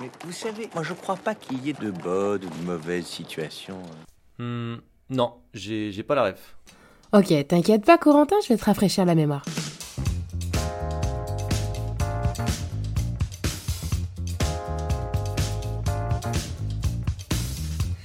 Mais vous savez, moi je crois pas qu'il y ait de bonnes ou de mauvaises situations. Hmm, non, j'ai j'ai pas la ref. Ok, t'inquiète pas, Corentin, je vais te rafraîchir la mémoire.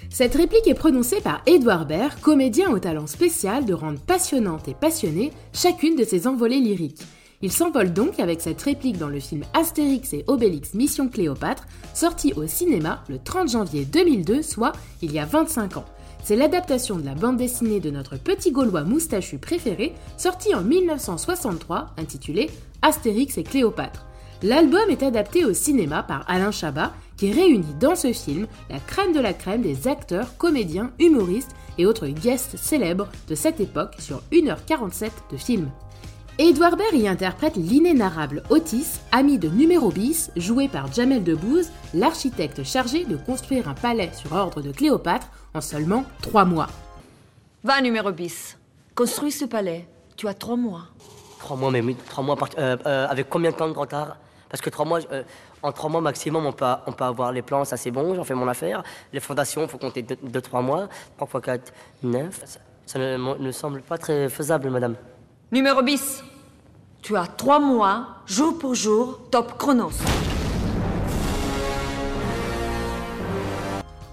Cette réplique est prononcée par Edouard Baird, comédien au talent spécial de rendre passionnante et passionnée chacune de ses envolées lyriques. Il s'envole donc avec cette réplique dans le film Astérix et Obélix Mission Cléopâtre, sorti au cinéma le 30 janvier 2002, soit il y a 25 ans. C'est l'adaptation de la bande dessinée de notre petit Gaulois moustachu préféré, sorti en 1963, intitulée Astérix et Cléopâtre. L'album est adapté au cinéma par Alain Chabat, qui réunit dans ce film la crème de la crème des acteurs, comédiens, humoristes et autres guests célèbres de cette époque sur 1h47 de film. Edouard Baird y interprète l'inénarrable Otis, ami de Numéro bis, joué par Jamel Debbouze, l'architecte chargé de construire un palais sur ordre de Cléopâtre en seulement trois mois. Va, Numéro bis. Construis ce palais. Tu as trois mois. Trois mois, mais oui, trois mois, euh, euh, avec combien de temps de retard? Parce que trois mois, euh, en trois mois maximum, on peut, on peut avoir les plans, ça c'est bon, j'en fais mon affaire. Les fondations, il faut compter deux, trois mois. Trois fois quatre, neuf. Ça, ne, ne semble pas très faisable, madame. Numéro bis. Tu as trois mois, jour pour jour, top chronos.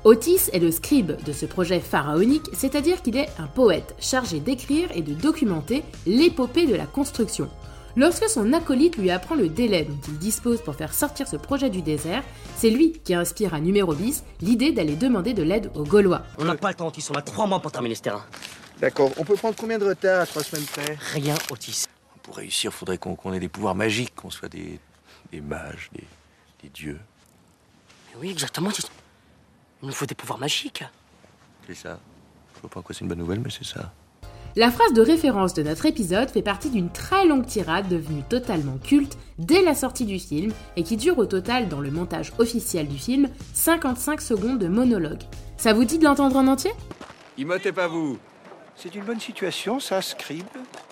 Otis est le scribe de ce projet pharaonique, c'est-à-dire qu'il est un poète chargé d'écrire et de documenter l'épopée de la construction. Lorsque son acolyte lui apprend le délai dont il dispose pour faire sortir ce projet du désert, c'est lui qui inspire à numéro 10 l'idée d'aller demander de l'aide aux Gaulois. On n'a pas le temps, Otis, on a trois mois pour terminer ce terrain. D'accord, on peut prendre combien de retard à trois semaines près? Rien, Otis. Pour réussir, faudrait qu'on ait des pouvoirs magiques, qu'on soit des, des mages, des, des dieux. Mais oui, exactement. Il nous faut des pouvoirs magiques. C'est ça. Je vois pas en quoi c'est une bonne nouvelle, mais c'est ça. La phrase de référence de notre épisode fait partie d'une très longue tirade devenue totalement culte dès la sortie du film et qui dure au total dans le montage officiel du film 55 secondes de monologue. Ça vous dit de l'entendre en entier? Imotez pas vous C'est une bonne situation, ça, Scribe?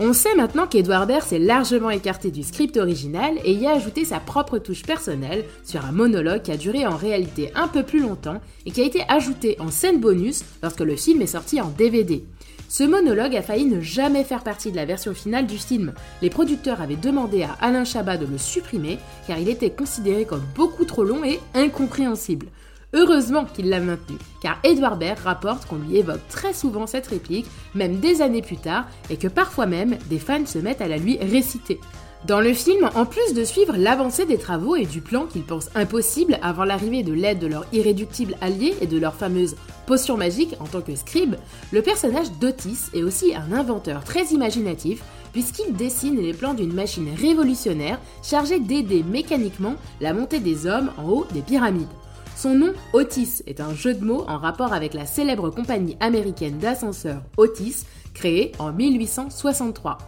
On sait maintenant qu'Edouard Baird s'est largement écarté du script original et y a ajouté sa propre touche personnelle sur un monologue qui a duré en réalité un peu plus longtemps et qui a été ajouté en scène bonus lorsque le film est sorti en DVD. Ce monologue a failli ne jamais faire partie de la version finale du film. Les producteurs avaient demandé à Alain Chabat de le supprimer car il était considéré comme beaucoup trop long et incompréhensible. Heureusement qu'il l'a maintenu, car Edouard Baird rapporte qu'on lui évoque très souvent cette réplique, même des années plus tard, et que parfois même des fans se mettent à la lui réciter. Dans le film, en plus de suivre l'avancée des travaux et du plan qu'ils pensent impossible avant l'arrivée de l'aide de leur irréductible allié et de leur fameuse potion magique en tant que scribe, le personnage d'Otis est aussi un inventeur très imaginatif puisqu'il dessine les plans d'une machine révolutionnaire chargée d'aider mécaniquement la montée des hommes en haut des pyramides. Son nom, Otis, est un jeu de mots en rapport avec la célèbre compagnie américaine d'ascenseurs Otis, créée en 1863.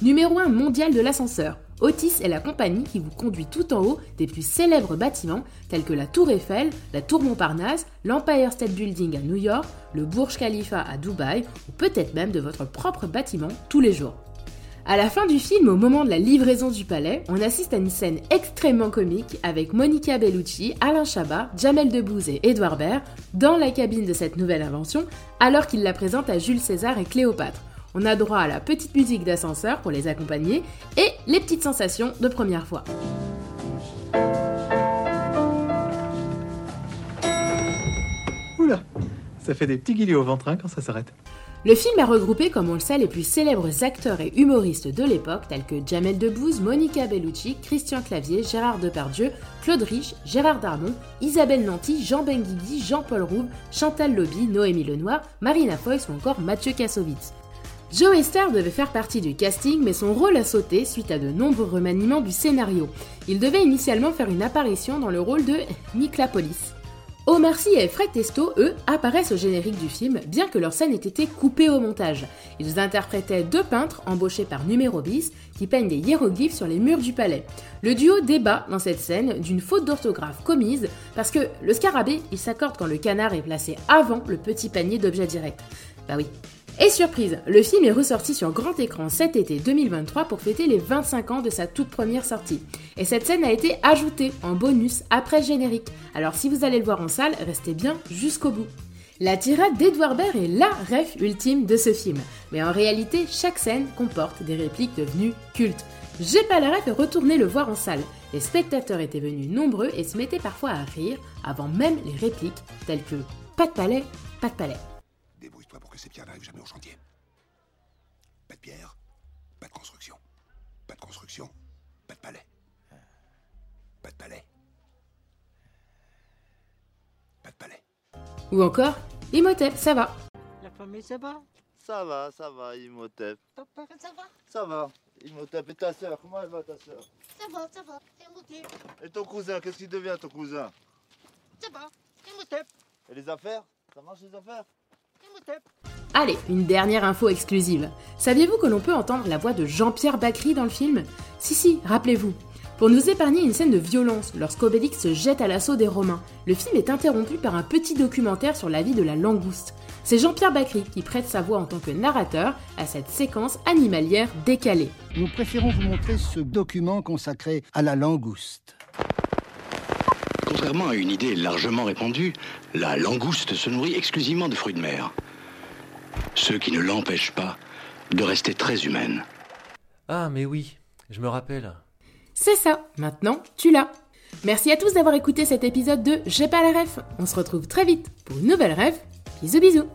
Numéro 1 mondial de l'ascenseur, Otis est la compagnie qui vous conduit tout en haut des plus célèbres bâtiments tels que la Tour Eiffel, la Tour Montparnasse, l'Empire State Building à New York, le Burj Khalifa à Dubaï ou peut-être même de votre propre bâtiment tous les jours. À la fin du film, au moment de la livraison du palais, on assiste à une scène extrêmement comique avec Monica Bellucci, Alain Chabat, Jamel Debbouze et Edouard Baird dans la cabine de cette nouvelle invention alors qu'ils la présentent à Jules César et Cléopâtre. On a droit à la petite musique d'ascenseur pour les accompagner et les petites sensations de première fois. Oula, Ça fait des petits guillis au ventre hein, quand ça s'arrête. Le film a regroupé, comme on le sait, les plus célèbres acteurs et humoristes de l'époque, tels que Jamel Debbouze, Monica Bellucci, Christian Clavier, Gérard Depardieu, Claude Rich, Gérard Darmon, Isabelle Nanty, Jean Benguigui, Jean-Paul Rouve, Chantal Lobby, Noémie Lenoir, Marina Foïs ou encore Mathieu Kassovitz. Joe Esther devait faire partie du casting, mais son rôle a sauté suite à de nombreux remaniements du scénario. Il devait initialement faire une apparition dans le rôle de Nick Lapolis. Omar Sy et Fred Testo, eux, apparaissent au générique du film, bien que leur scène ait été coupée au montage. Ils interprétaient deux peintres embauchés par Numéro Bis qui peignent des hiéroglyphes sur les murs du palais. Le duo débat dans cette scène d'une faute d'orthographe commise parce que le scarabée, il s'accorde quand le canard est placé avant le petit panier d'objets directs. Bah oui, et surprise, le film est ressorti sur grand écran cet été 2023 pour fêter les 25 ans de sa toute première sortie. Et cette scène a été ajoutée en bonus après générique. Alors si vous allez le voir en salle, restez bien jusqu'au bout. La tirade d'Edouard Baird est la ref ultime de ce film. Mais en réalité, chaque scène comporte des répliques devenues cultes. J'ai pas la ref et retourner le voir en salle. Les spectateurs étaient venus nombreux et se mettaient parfois à rire avant même les répliques telles que pas de palais, pas de palais que ces pierres n'arrivent jamais au chantier. Pas de pierre, pas de construction. Pas de construction, pas de palais. Pas de palais. Pas de palais. Ou encore, Imhotep, ça va. La famille, ça va? Ça va, ça va, Imhotep. Ton père, ça va? Ça va. Imhotep et ta soeur, comment elle va ta soeur Ça va, ça va, Imhotep. Et ton cousin, qu'est-ce qu'il devient ton cousin? Ça va, Imhotep. Et les affaires? Ça marche les affaires? Allez, une dernière info exclusive. Saviez-vous que l'on peut entendre la voix de Jean-Pierre Bacry dans le film? Si, si, rappelez-vous. Pour nous épargner une scène de violence lorsqu'Obélix se jette à l'assaut des Romains, le film est interrompu par un petit documentaire sur la vie de la langouste. C'est Jean-Pierre Bacry qui prête sa voix en tant que narrateur à cette séquence animalière décalée. Nous préférons vous montrer ce document consacré à la langouste. Contrairement à une idée largement répandue, la langouste se nourrit exclusivement de fruits de mer. Ce qui ne l'empêche pas de rester très humaine. Ah, mais oui, je me rappelle. C'est ça, maintenant tu l'as. Merci à tous d'avoir écouté cet épisode de J'ai pas la ref. On se retrouve très vite pour une nouvelle ref. Bisous bisous